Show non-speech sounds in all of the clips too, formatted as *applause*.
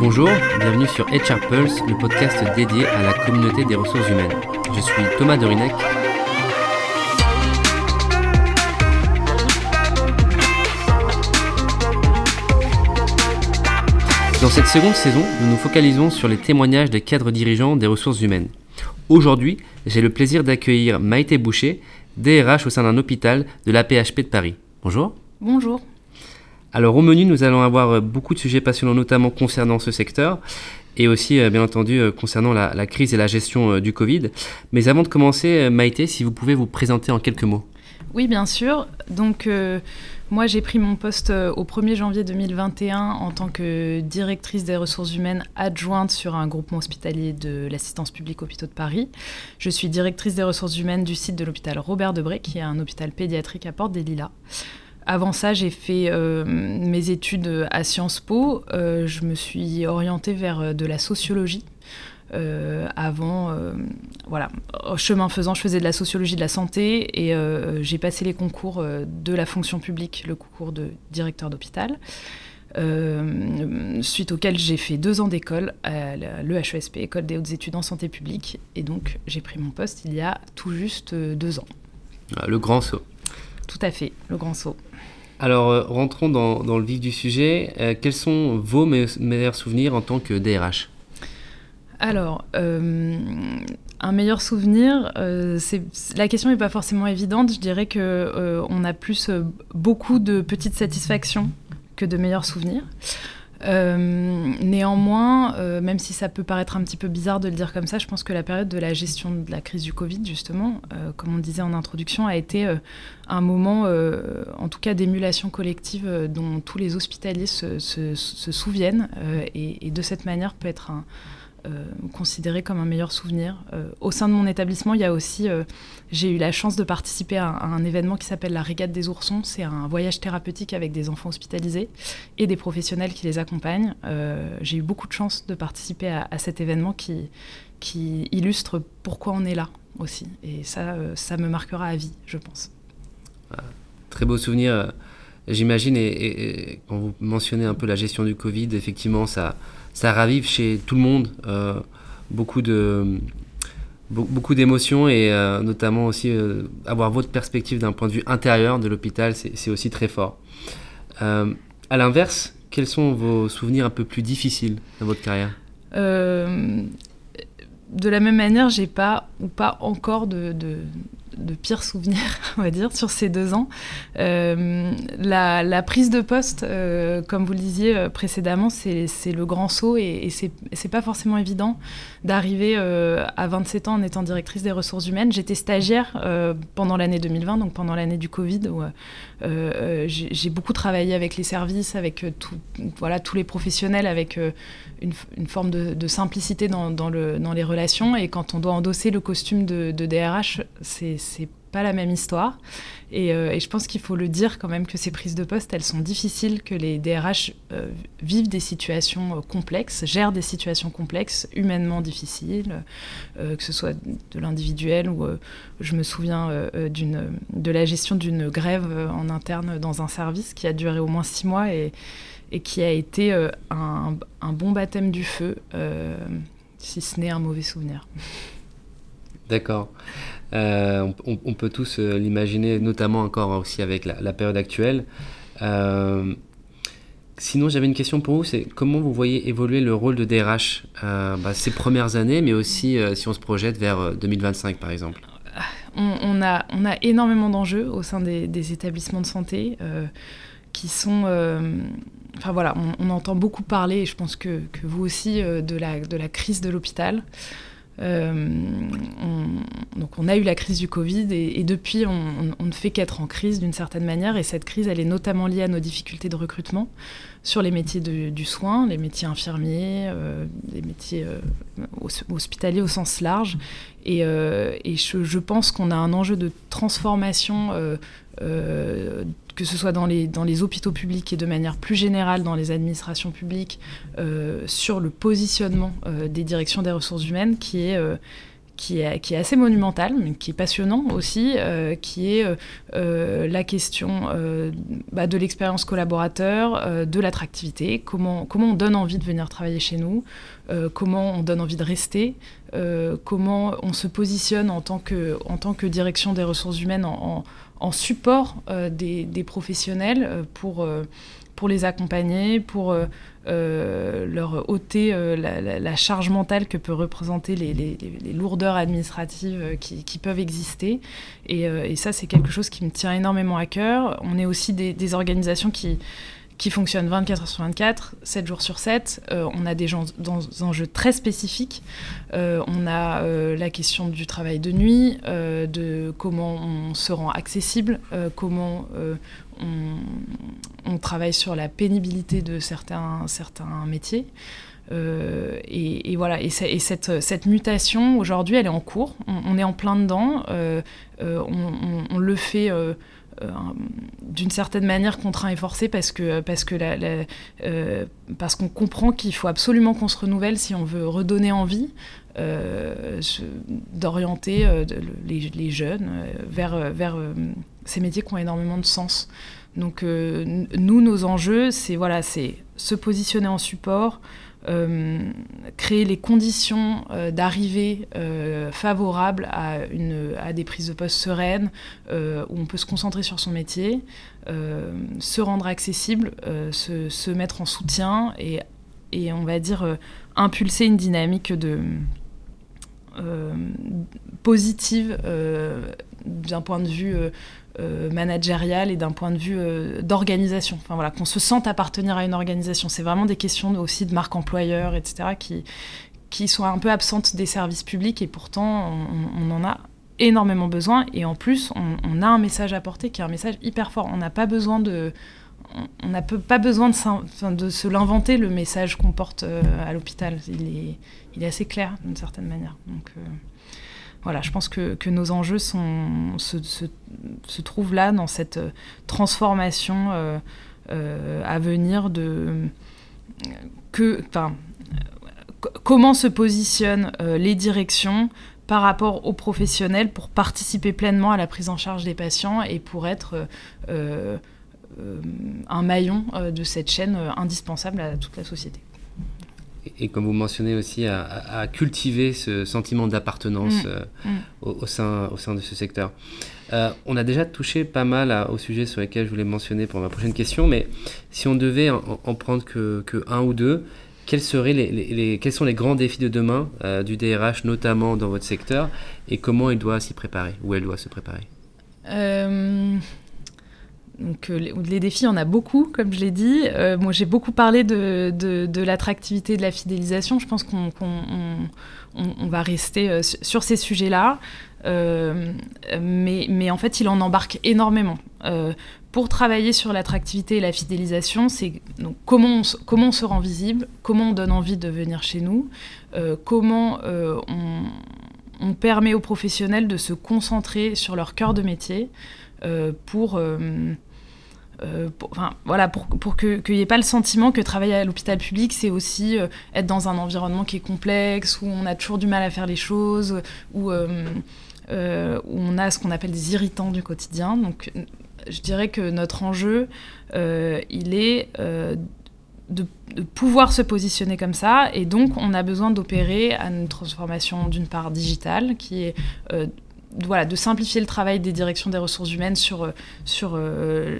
Bonjour, bienvenue sur HR Pulse, le podcast dédié à la communauté des ressources humaines. Je suis Thomas Dorinec. Dans cette seconde saison, nous nous focalisons sur les témoignages des cadres dirigeants des ressources humaines. Aujourd'hui, j'ai le plaisir d'accueillir Maïté Boucher, DRH au sein d'un hôpital de l'APHP de Paris. Bonjour. Bonjour. Alors au menu, nous allons avoir euh, beaucoup de sujets passionnants, notamment concernant ce secteur et aussi, euh, bien entendu, euh, concernant la, crise et la gestion du Covid. Mais avant de commencer, Maïté, si vous pouvez vous présenter en quelques mots. Oui, bien sûr. Donc, moi, j'ai pris mon poste au 1er janvier 2021 en tant que directrice des ressources humaines adjointe sur un groupement hospitalier de l'assistance publique hôpitaux de Paris. Je suis directrice des ressources humaines du site de l'hôpital Robert Debré, qui est un hôpital pédiatrique à Porte des Lilas. Avant ça, j'ai fait euh, mes études à Sciences Po. Euh, je me suis orientée vers euh, de la sociologie. avant, voilà, chemin faisant, je faisais de la sociologie de la santé et j'ai passé les concours de la fonction publique, le concours de directeur d'hôpital. suite auquel j'ai fait deux ans d'école à l'EHESP, École des hautes études en santé publique, et donc j'ai pris mon poste il y a tout juste deux ans. Ah, le grand saut. Tout à fait, le grand saut. Alors, euh, rentrons dans, le vif du sujet. Euh, quels sont vos meilleurs souvenirs en tant que DRH Alors, euh, un meilleur souvenir, la question n'est pas forcément évidente. Je dirais que on a plus beaucoup de petites satisfactions que de meilleurs souvenirs. Euh, néanmoins, euh, même si ça peut paraître un petit peu bizarre de le dire comme ça, je pense que la période de la gestion de la crise du Covid, justement, euh, comme on disait en introduction, a été un moment, en tout cas, d'émulation collective dont tous les hospitaliers se, souviennent et, et, de cette manière peut être un, euh, considéré comme un meilleur souvenir. Euh, au sein de mon établissement, il y a aussi, euh, j'ai eu la chance de participer à, un événement qui s'appelle la Régate des Oursons. C'est un voyage thérapeutique avec des enfants hospitalisés et des professionnels qui les accompagnent. j'ai eu beaucoup de chance de participer à, cet événement qui, illustre pourquoi on est là aussi. Et ça, ça me marquera à vie, je pense. Très beau souvenir, j'imagine. et, quand vous mentionnez un peu la gestion du Covid, effectivement, ça ça ravive chez tout le monde euh, beaucoup de beaucoup d'émotions et euh, notamment aussi euh, avoir votre perspective d'un point de vue intérieur de l'hôpital, c'est aussi très fort. à l'inverse, quels sont vos souvenirs un peu plus difficiles dans votre carrière? De la même manière, j'ai pas ou pas encore de, de pires souvenirs, *laughs* on va dire, sur ces deux ans. Euh, la, prise de poste, euh, comme vous le disiez euh, précédemment, c'est le grand saut et, et c'est pas forcément évident d'arriver à 27 ans en étant directrice des ressources humaines. J'étais stagiaire pendant l'année 2020, donc pendant l'année du Covid, où j'ai beaucoup travaillé avec les services, avec tout, voilà, tous les professionnels, avec une, forme de, simplicité dans, le, dans, les relations. Et quand on doit endosser le costume de, de DRH, c'est c'est pas la même histoire. Euh, et, je pense qu'il faut le dire quand même que ces prises de poste, elles sont difficiles, que les DRH euh, vivent des situations euh, complexes, gèrent des situations complexes, humainement difficiles, que ce soit de l'individuel ou je me souviens de la gestion d'une grève en interne dans un service qui a duré au moins six mois et, qui a été un, bon baptême du feu, si ce n'est un mauvais souvenir. D'accord. Euh, on, peut tous euh, l'imaginer, notamment encore aussi avec la, période actuelle. Euh, sinon, j'avais une question pour vous, c'est comment vous voyez évoluer le rôle de DRH bah, ces premières années, mais aussi si on se projette vers 2025 par exemple? On, a, on a énormément d'enjeux au sein des, établissements de santé qui sont... Enfin voilà, on, entend beaucoup parler, et je pense que, que vous aussi, de, la, de la crise de l'hôpital. Euh, on, donc on a eu la crise du Covid et, depuis on, ne fait qu'être en crise d'une certaine manière. Et cette crise elle est notamment liée à nos difficultés de recrutement sur les métiers du soin, les métiers infirmiers, euh, les métiers euh, hospitaliers au sens large. Et, je, je, pense qu'on a un enjeu de transformation que ce soit dans les, hôpitaux publics et de manière plus générale dans les administrations publiques, euh, sur le positionnement euh, des directions des ressources humaines qui est, euh, qui est, assez monumental, mais qui est passionnant aussi, qui est la question bah, de l'expérience collaborateur, de l'attractivité, comment, comment on donne envie de venir travailler chez nous, comment on donne envie de rester, comment on se positionne en tant que, en tant que direction des ressources humaines en, en support des, des, professionnels pour pour les accompagner, pour euh, euh, leur ôter euh, la, charge mentale que peut représenter les, lourdeurs administratives qui, peuvent exister. Et, ça, c'est quelque chose qui me tient énormément à cœur. On est aussi des, organisations qui qui fonctionnent 24 heures sur 24, 7 jours sur 7. on a des, gens, dans, des enjeux très spécifiques. on a la question du travail de nuit, de comment on se rend accessible, comment on, travaille sur la pénibilité de certains, certains métiers. Euh, et, voilà, et, cette, cette, mutation, aujourd'hui, elle est en cours. On, est en plein dedans. Euh, euh, on, le fait d'une certaine manière contraint et forcé parce que parce que parce qu'on comprend qu'il faut absolument qu'on se renouvelle si on veut redonner envie d'orienter les, jeunes vers vers ces métiers qui ont énormément de sens. Donc euh, nous, nos enjeux, c'est voilà, c'est se positionner en support, euh, créer les conditions euh, d'arrivée favorables à, une, à des prises de poste sereines, où on peut se concentrer sur son métier, se rendre accessible, se, se, mettre en soutien et, et on va dire impulser une dynamique de positive d'un point de vue euh, managérial et d'un point de vue euh, d'organisation. Enfin voilà, qu'on se sente appartenir à une organisation. C'est vraiment des questions aussi de marque employeur, etc., qui, qui sont un peu absentes des services publics et pourtant on, en a énormément besoin. Et en plus, on, a un message à porter qui est un message hyper fort. On n'a pas besoin de on n'a pas besoin de, se l'inventer, le message qu'on porte euh, à l'hôpital. Il est, il est assez clair d'une certaine manière. Donc, voilà, je pense que, nos enjeux se, trouvent là dans cette euh, transformation euh, euh, à venir de comment se positionnent les directions par rapport aux professionnels pour participer pleinement à la prise en charge des patients et pour être un maillon de cette chaîne indispensable à toute la société et comme vous mentionnez aussi, à, cultiver ce sentiment d'appartenance mm. Euh, mm. Au, sein, au sein de ce secteur. Euh, on a déjà touché pas mal au sujet sur lesquels je voulais mentionner pour ma prochaine question, mais si on devait en, prendre que, que, un ou deux, quels, seraient les, les, quels sont les grands défis de demain euh, du DRH, notamment dans votre secteur, et comment il doit s'y préparer, ou elle doit se préparer? Donc, euh, les, défis, on a beaucoup, comme je l'ai dit. Euh, moi, j'ai beaucoup parlé de, de, l'attractivité, de la fidélisation. Je pense qu'on on, va rester euh, sur ces sujets-là. mais, mais, en fait, il en embarque énormément. pour travailler sur l'attractivité et la fidélisation, c'est comment, on, comment on se rend visible, comment on donne envie de venir chez nous, comment on, on, permet aux professionnels de se concentrer sur leur cœur de métier pour pour, enfin, voilà, pour, pour qu'il n'y ait pas le sentiment que travailler à l'hôpital public, c'est aussi euh, être dans un environnement qui est complexe, où on a toujours du mal à faire les choses, où, euh, où on a ce qu'on appelle des irritants du quotidien. Donc, je dirais que notre enjeu, il est de, de, pouvoir se positionner comme ça, et donc on a besoin d'opérer à une transformation d'une part digitale, qui est voilà, de simplifier le travail des directions des ressources humaines sur, euh, sur euh,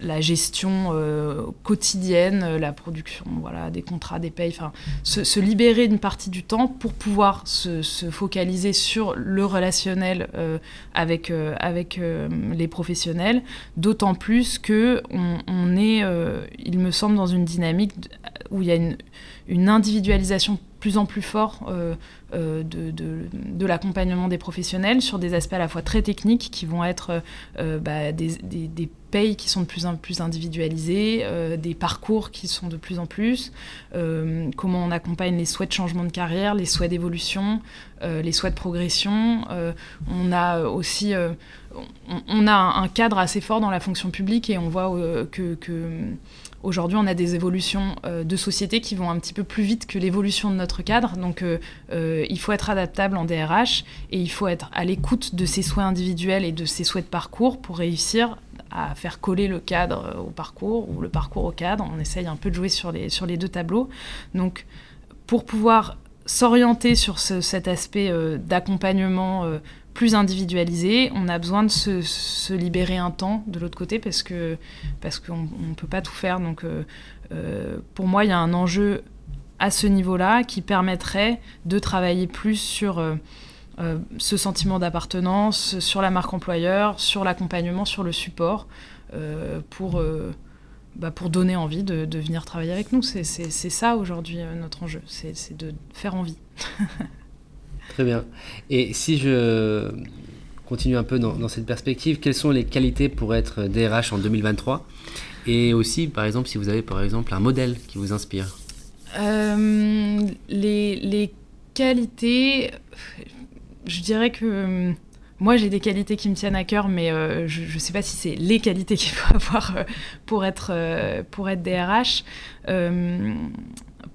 la gestion euh, quotidienne, la production voilà, des contrats, des payes, enfin, se, libérer d'une partie du temps pour pouvoir se, focaliser sur le relationnel avec, avec les professionnels, d'autant plus que on, est, il me semble, dans une dynamique où il y a une, une individualisation plus en plus fort euh, euh, de, l'accompagnement des professionnels sur des aspects à la fois très techniques qui vont être euh, bah, des, des, payes qui sont de plus en plus individualisées, des parcours qui sont de plus en plus, comment on accompagne les souhaits de changement de carrière, les souhaits d'évolution, les souhaits de progression. on a aussi on, a un, cadre assez fort dans la fonction publique et on voit que Aujourd'hui, on a des évolutions de société qui vont un petit peu plus vite que l'évolution de notre cadre. Donc, il faut être adaptable en DRH et il faut être à l'écoute de ses souhaits individuels et de ses souhaits de parcours pour réussir à faire coller le cadre au parcours ou le parcours au cadre. On essaye un peu de jouer sur les, sur les deux tableaux. Donc, pour pouvoir s'orienter sur cet aspect d'accompagnement plus individualisé. On a besoin de se, libérer un temps de l'autre côté parce que parce qu'on ne peut pas tout faire. Donc euh, euh, pour moi, il y a un enjeu à ce niveau-là qui permettrait de travailler plus sur euh, ce sentiment d'appartenance, sur la marque employeur, sur l'accompagnement, sur le support pour bah, pour donner envie de, venir travailler avec nous. C'est ça aujourd'hui notre enjeu, c'est de faire envie. *laughs* Très bien. Et si je continue un peu dans, cette perspective, quelles sont les qualités pour être DRH en 2023 Et aussi, par exemple, si vous avez par exemple un modèle qui vous inspire euh, les, qualités, je dirais que euh, moi j'ai des qualités qui me tiennent à cœur, mais euh, je ne sais pas si c'est les qualités qu'il faut *laughs* avoir pour, être, pour être DRH.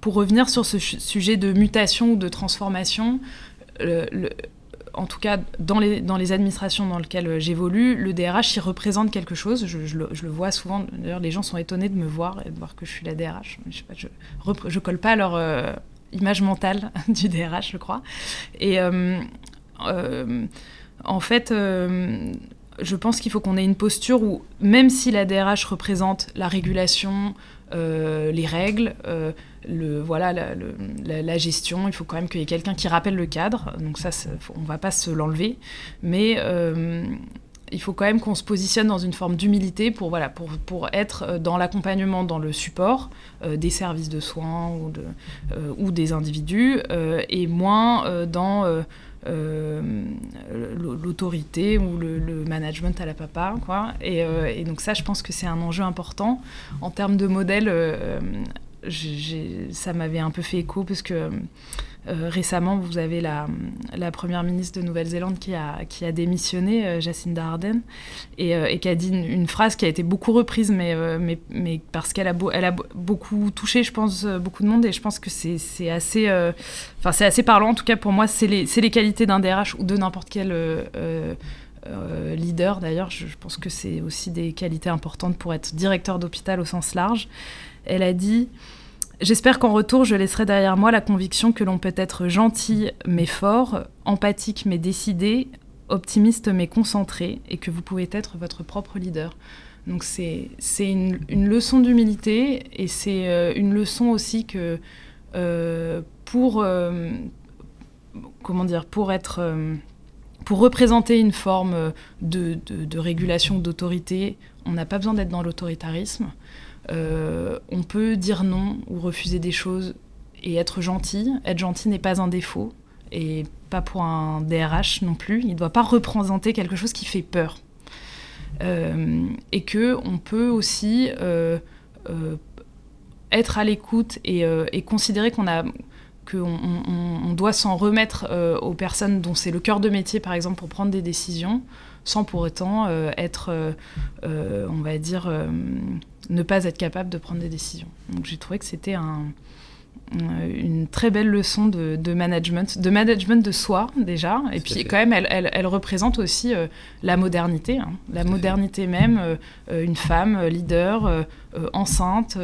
pour revenir sur ce sujet de mutation ou de transformation, en tout cas dans les, administrations dans lesquelles euh, j'évolue, le DRH, il représente quelque chose. Je, le, vois souvent, d'ailleurs les gens sont étonnés de me voir et de voir que je suis la DRH. Je ne colle pas leur euh, image mentale *laughs* du DRH, je crois. Et euh, en fait, je pense qu'il faut qu'on ait une posture où, même si la DRH représente la régulation, les règles, le, voilà, la, gestion, il faut quand même qu'il y ait quelqu'un qui rappelle le cadre. Donc ça, on ne va pas se l'enlever. Mais euh, il faut quand même qu'on se positionne dans une forme d'humilité pour, voilà, pour, pour être dans l'accompagnement, dans le support euh, des services de soins ou, de, euh, ou des individus, et moins dans l'autorité ou le, management à la papa. Quoi. Et, donc ça, je pense que c'est un enjeu important. En termes de modèle, ça m'avait un peu fait écho parce que euh, récemment, vous avez la, première ministre de Nouvelle-Zélande qui a, démissionné, euh, Jacinda Ardern, et, euh, et, qui a dit une, phrase qui a été beaucoup reprise, mais, parce qu'elle a, beaucoup touché, je pense, beaucoup de monde, et je pense que c'est assez, parlant, en tout cas pour moi, c'est les, qualités d'un DRH ou de n'importe quel leader, d'ailleurs, je pense que c'est aussi des qualités importantes pour être directeur d'hôpital au sens large. Elle a dit J'espère qu'en retour, je laisserai derrière moi la conviction que l'on peut être gentil mais fort, empathique mais décidé, optimiste mais concentré, et que vous pouvez être votre propre leader. Donc c'est une, leçon d'humilité, et c'est euh, une leçon aussi que euh, pour, euh, comment dire, pour être... pour représenter une forme de régulation, d'autorité, on n'a pas besoin d'être dans l'autoritarisme. Euh, on peut dire non ou refuser des choses et être gentil. Être gentil n'est pas un défaut et pas pour un DRH non plus. Il ne doit pas représenter quelque chose qui fait peur. Euh, et que on peut aussi euh, être à l'écoute et, considérer qu'on doit s'en remettre aux personnes dont c'est le cœur de métier, par exemple, pour prendre des décisions, sans pour autant être, on va dire, ne pas être capable de prendre des décisions. Donc j'ai trouvé que c'était un, une très belle leçon de, management, de management de soi déjà, et puis quand même elle, elle, représente aussi euh, la modernité, hein. la modernité même, euh, euh, une femme leader, enceinte,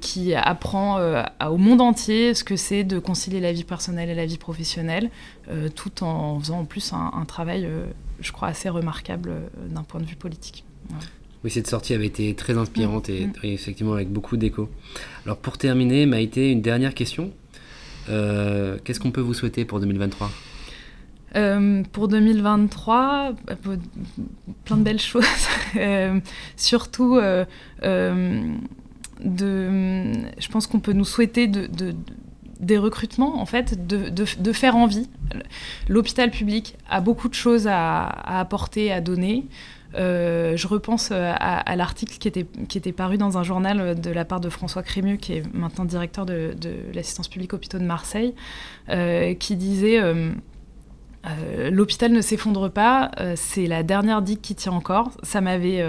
qui apprend au monde entier ce que c'est de concilier la vie personnelle et la vie professionnelle, tout en faisant en plus un, travail, je crois, assez remarquable d'un point de vue politique. Oui, cette sortie avait été très inspirante et, mm. effectivement avec beaucoup d'écho. Alors pour terminer, Maïté, une dernière question. Euh, qu'est-ce qu'on peut vous souhaiter pour 2023 euh, pour 2023, euh, plein de belles choses. *laughs* surtout, de, je pense qu'on peut nous souhaiter de, des recrutements, en fait, de, faire envie. L'hôpital public a beaucoup de choses à, apporter, à donner. Euh, je repense euh, à, l'article qui était, qui était paru dans un journal de la part de François Crémieux, qui est maintenant directeur de, l'assistance publique hôpitaux de Marseille, euh, qui disait l'hôpital ne s'effondre pas, c'est la dernière digue qui tient encore. Ça m'avait,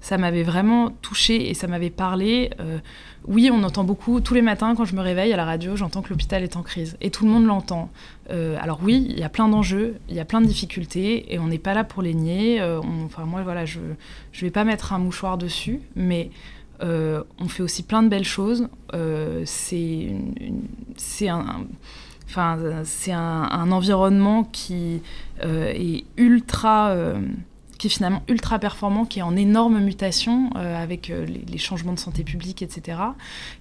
ça m'avait vraiment touché et ça m'avait parlé. oui, on entend beaucoup tous les matins quand je me réveille à la radio, j'entends que l'hôpital est en crise et tout le monde l'entend. alors oui, il y a plein d'enjeux, il y a plein de difficultés et on n'est pas là pour les nier. enfin moi voilà, je je vais pas mettre un mouchoir dessus, mais on fait aussi plein de belles choses. c'est un Enfin, c'est un, environnement qui euh, est ultra euh, qui est finalement ultra performant, qui est en énorme mutation euh, avec euh, les, changements de santé publique, etc.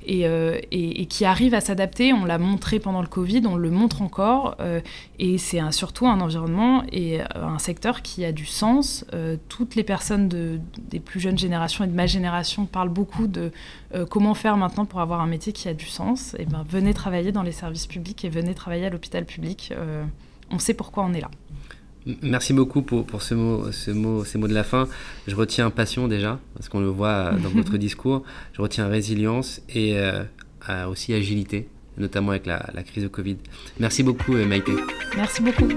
Euh, et, qui arrive à s'adapter. On l'a montré pendant le Covid, on le montre encore. et c'est surtout un environnement et un secteur qui a du sens. toutes les personnes de, des plus jeunes générations et de ma génération parlent beaucoup de comment faire maintenant pour avoir un métier qui a du sens. Et ben, venez travailler dans les services publics et venez travailler à l'hôpital public. on sait pourquoi on est là. Merci beaucoup pour, pour ce mot, ce mot, ces mots de la fin. Je retiens passion déjà, parce qu'on le voit *laughs* dans votre discours. Je retiens résilience et euh, aussi agilité, notamment avec la, la, crise de Covid. Merci beaucoup, euh, Maïté. Merci beaucoup.